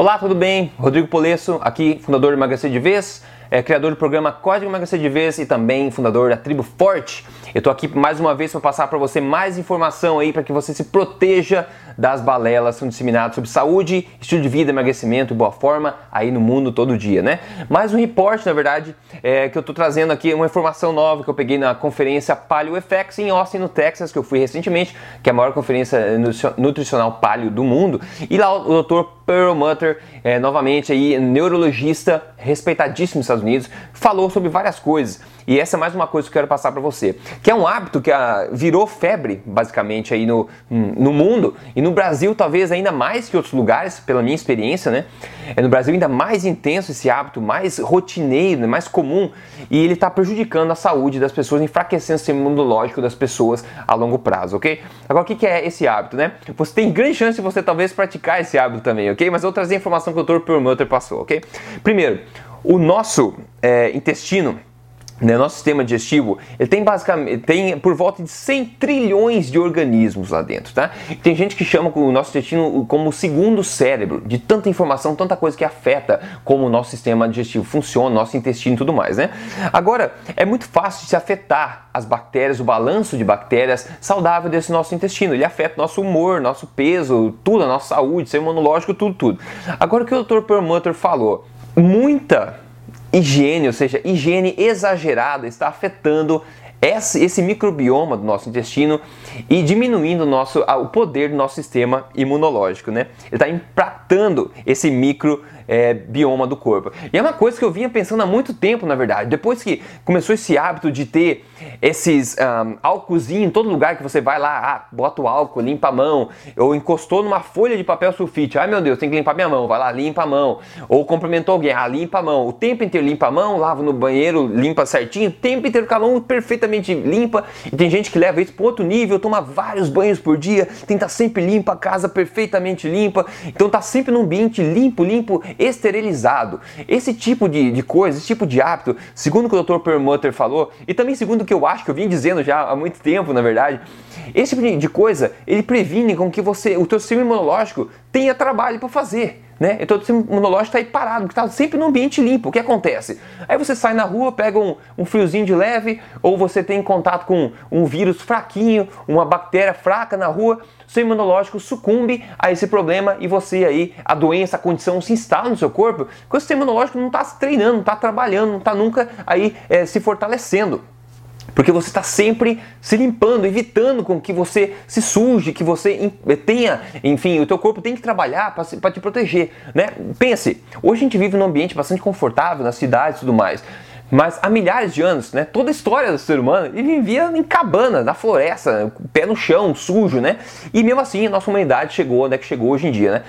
Olá, tudo bem? Rodrigo Polesso, aqui, fundador do Emagrecer de Vez, é, criador do programa Código Emagrecer de Vez e também fundador da Tribo Forte. Eu estou aqui mais uma vez para passar para você mais informação aí para que você se proteja das balelas que são disseminadas sobre saúde, estilo de vida, emagrecimento e boa forma aí no mundo todo dia, né? Mais um reporte, na verdade, é, que eu estou trazendo aqui uma informação nova que eu peguei na conferência Paleo FX em Austin, no Texas, que eu fui recentemente, que é a maior conferência nutricional paleo do mundo. E lá o Dr. Pearl Mutter, é, novamente aí neurologista respeitadíssimo nos Estados Unidos, falou sobre várias coisas. E essa é mais uma coisa que eu quero passar para você, que é um hábito que a, ah, virou febre, basicamente, aí no, no mundo, e no Brasil talvez ainda mais que outros lugares, pela minha experiência, né? É no Brasil ainda mais intenso esse hábito, mais rotineiro, mais comum, e ele está prejudicando a saúde das pessoas, enfraquecendo o sistema imunológico das pessoas a longo prazo, ok? Agora, o que é esse hábito, né? Você tem grande chance de você talvez praticar esse hábito também, ok? Mas eu vou trazer a informação que o Dr. Perlmutter passou, ok? Primeiro, o nosso é, intestino né, nosso sistema digestivo ele tem basicamente tem por volta de 100 trilhões de organismos lá dentro, tá? Tem gente que chama o nosso intestino como o segundo cérebro, de tanta informação, tanta coisa que afeta como o nosso sistema digestivo funciona, nosso intestino e tudo mais, né? Agora, é muito fácil de se afetar as bactérias, o balanço de bactérias saudável desse nosso intestino. Ele afeta nosso humor, nosso peso, tudo, a nossa saúde, sistema imunológico, tudo, tudo. Agora o que o Dr. Perlmutter falou, muita higiene, ou seja, higiene exagerada, está afetando esse, esse microbioma do nosso intestino e diminuindo o, nosso, o poder do nosso sistema imunológico, né? Ele está impactando esse micro é, bioma do corpo. E é uma coisa que eu vinha pensando há muito tempo, na verdade. Depois que começou esse hábito de ter esses um, álcoolzinho em todo lugar que você vai lá, ah, bota o álcool, limpa a mão, ou encostou numa folha de papel sulfite, ai meu Deus, tem que limpar minha mão, vai lá, limpa a mão, ou cumprimentou alguém, ah, limpa a mão, o tempo inteiro limpa a mão, lava no banheiro, limpa certinho, o tempo inteiro com a mão perfeitamente limpa, e tem gente que leva isso para outro nível, toma vários banhos por dia, tenta sempre limpa a casa perfeitamente limpa, então tá sempre num ambiente limpo, limpo, esterilizado. Esse tipo de, de coisa, esse tipo de hábito, segundo o que o Dr. Perlmutter falou, e também segundo o que eu acho que eu vim dizendo já há muito tempo, na verdade, esse tipo de coisa, ele previne com que você, o teu sistema imunológico tenha trabalho para fazer. Né? Então o sistema imunológico está aí parado, porque está sempre no ambiente limpo. O que acontece? Aí você sai na rua, pega um, um friozinho de leve, ou você tem contato com um vírus fraquinho, uma bactéria fraca na rua, seu imunológico sucumbe a esse problema e você aí, a doença, a condição se instala no seu corpo, porque o sistema imunológico não está treinando, não está trabalhando, não está nunca aí é, se fortalecendo. Porque você está sempre se limpando, evitando com que você se suje, que você tenha, enfim, o teu corpo tem que trabalhar para te proteger, né? Pense, hoje a gente vive num ambiente bastante confortável, nas cidades e tudo mais. Mas há milhares de anos, né, toda a história do ser humano, ele vivia em cabana, na floresta, pé no chão, sujo, né? E mesmo assim a nossa humanidade chegou onde é que chegou hoje em dia, né?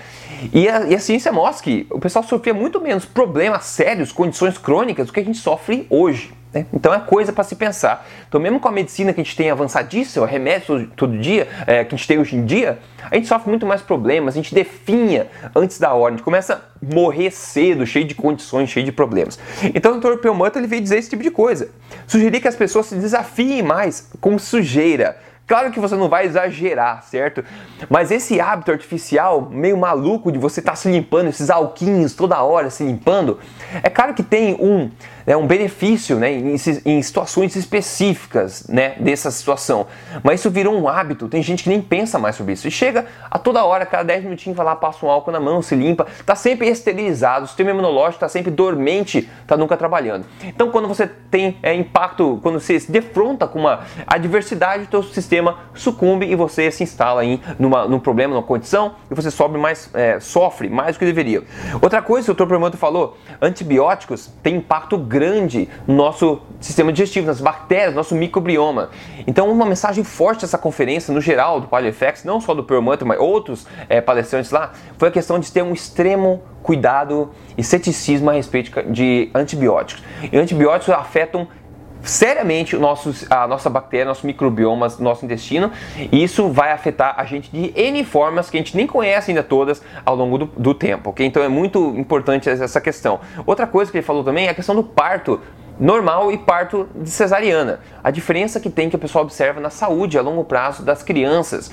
E a, e a ciência mostra que o pessoal sofria muito menos problemas sérios, condições crônicas do que a gente sofre hoje. Né? Então é coisa para se pensar. Então, mesmo com a medicina que a gente tem avançadíssima, remédios todo, dia, é, que a gente tem hoje em dia, a gente sofre muito mais problemas, a gente definha antes da hora, a gente começa a morrer cedo, cheio de condições, cheio de problemas. Então o Dr. Pelmanto ele veio dizer esse tipo de coisa. Sugerir que as pessoas se desafiem mais com sujeira Claro que você não vai exagerar, certo? Mas esse hábito artificial meio maluco de você estar tá se limpando, esses alquinhos toda hora se limpando, é claro que tem um, né, um benefício né, em, em, situações específicas né, dessa situação. Mas isso virou um hábito, tem gente que nem pensa mais sobre isso. E chega a toda hora, cada 10 minutinhos, vai lá, passa um álcool na mão, se limpa, está sempre esterilizado, o sistema imunológico está sempre dormente, está nunca trabalhando. Então quando você tem é, impacto, quando você se defronta com uma adversidade, o seu sistema sistema sucumbe e você se instala em numa, num problema, numa condição e você sobe mais, é, sofre mais do que deveria. Outra coisa, o Dr. Permanto falou, antibióticos têm impacto grande no nosso sistema digestivo, nas bactérias, no nosso microbioma. Então, uma mensagem forte dessa conferência, no geral, do PaleoFX, não só do Permanto, mas outros é, palestrantes lá, foi a questão de ter um extremo cuidado e ceticismo a respeito de antibióticos. E antibióticos afetam seriamente o nosso, a nossa bactéria, nosso microbioma, nosso intestino, e isso vai afetar a gente de N formas que a gente nem conhece ainda todas ao longo do, do tempo, ok? Então é muito importante essa questão. Outra coisa que ele falou também é a questão do parto normal e parto de cesariana. A diferença que tem que o pessoal observa na saúde a longo prazo das crianças.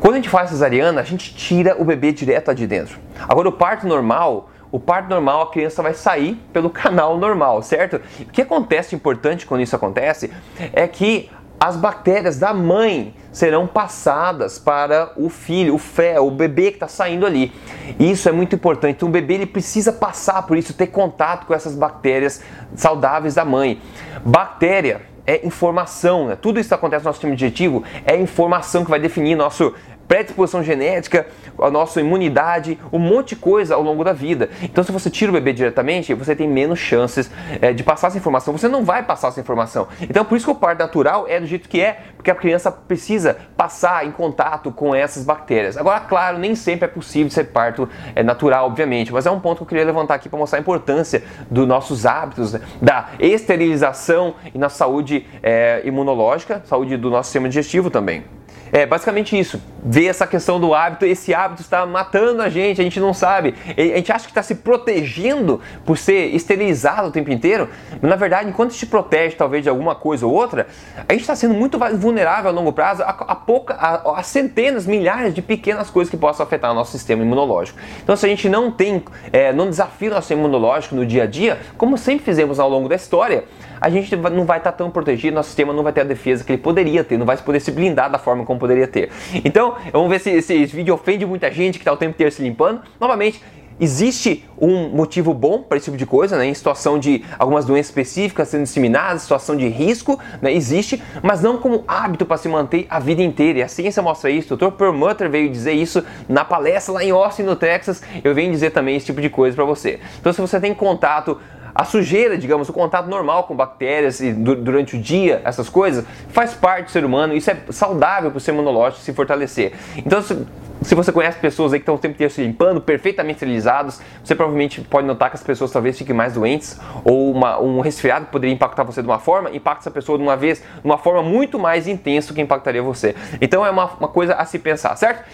Quando a gente faz cesariana, a gente tira o bebê direto de dentro. Agora, o parto normal, o parto normal, a criança vai sair pelo canal normal, certo? O que acontece importante quando isso acontece é que as bactérias da mãe serão passadas para o filho, o fé, o bebê que está saindo ali. Isso é muito importante. O bebê ele precisa passar por isso, ter contato com essas bactérias saudáveis da mãe. Bactéria é informação, né? tudo isso que acontece no nosso sistema digestivo é informação que vai definir nosso predisposição genética, a nossa imunidade, um monte de coisa ao longo da vida. Então, se você tira o bebê diretamente, você tem menos chances é, de passar essa informação. Você não vai passar essa informação. Então, por isso que o parto natural é do jeito que é, porque a criança precisa passar em contato com essas bactérias. Agora, claro, nem sempre é possível ser parto é, natural, obviamente, mas é um ponto que eu queria levantar aqui para mostrar a importância dos nossos hábitos, né, da esterilização e na saúde é, imunológica, saúde do nosso sistema digestivo também. É basicamente isso. Ver essa questão do hábito, esse hábito está matando a gente, a gente não sabe. A gente acha que está se protegendo por ser esterilizado o tempo inteiro, mas na verdade, enquanto te protege talvez de alguma coisa ou outra, a gente está sendo muito vulnerável a longo prazo a, a, pouca, a, a, centenas, milhares de pequenas coisas que possam afetar o nosso sistema imunológico. Então, se a gente não tem, é, não desafia o nosso imunológico no dia a dia, como sempre fizemos ao longo da história, a gente não vai estar tão protegido, nosso sistema não vai ter a defesa que ele poderia ter, não vai poder se blindar da forma como poderia ter. Então, vamos ver se esse vídeo ofende muita gente que está o tempo inteiro se limpando. Novamente, Existe um motivo bom para esse tipo de coisa, né? em situação de algumas doenças específicas sendo disseminadas, situação de risco, né? existe, mas não como hábito para se manter a vida inteira. E a ciência mostra isso. O Dr. Perlmutter veio dizer isso na palestra lá em Austin, no Texas. Eu venho dizer também esse tipo de coisa para você. Então, se você tem contato a sujeira, digamos, o contato normal com bactérias e durante o dia, essas coisas, faz parte do ser humano, isso é saudável para o sistema imunológico se fortalecer. Então, se, se você conhece pessoas aí que estão o tempo inteiro se limpando, perfeitamente esterilizados, você provavelmente pode notar que as pessoas talvez fiquem mais doentes, ou uma, um resfriado poderia impactar você de uma forma, impacta essa pessoa de uma vez, de uma forma muito mais intensa que impactaria você. Então é uma, uma coisa a se pensar, certo?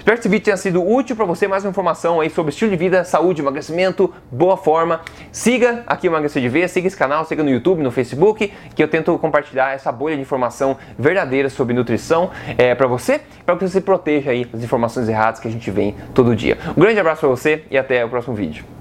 Espero que esse vídeo tenha sido útil para você. Mais uma informação aí sobre estilo de vida, saúde, emagrecimento, boa forma. Siga aqui o Emagrecer de Vez, siga esse canal, siga no YouTube, no Facebook, que eu tento compartilhar essa bolha de informação verdadeira sobre nutrição é, para você, para que você proteja aí das informações erradas que a gente vê todo dia. Um grande abraço para você e até o próximo vídeo.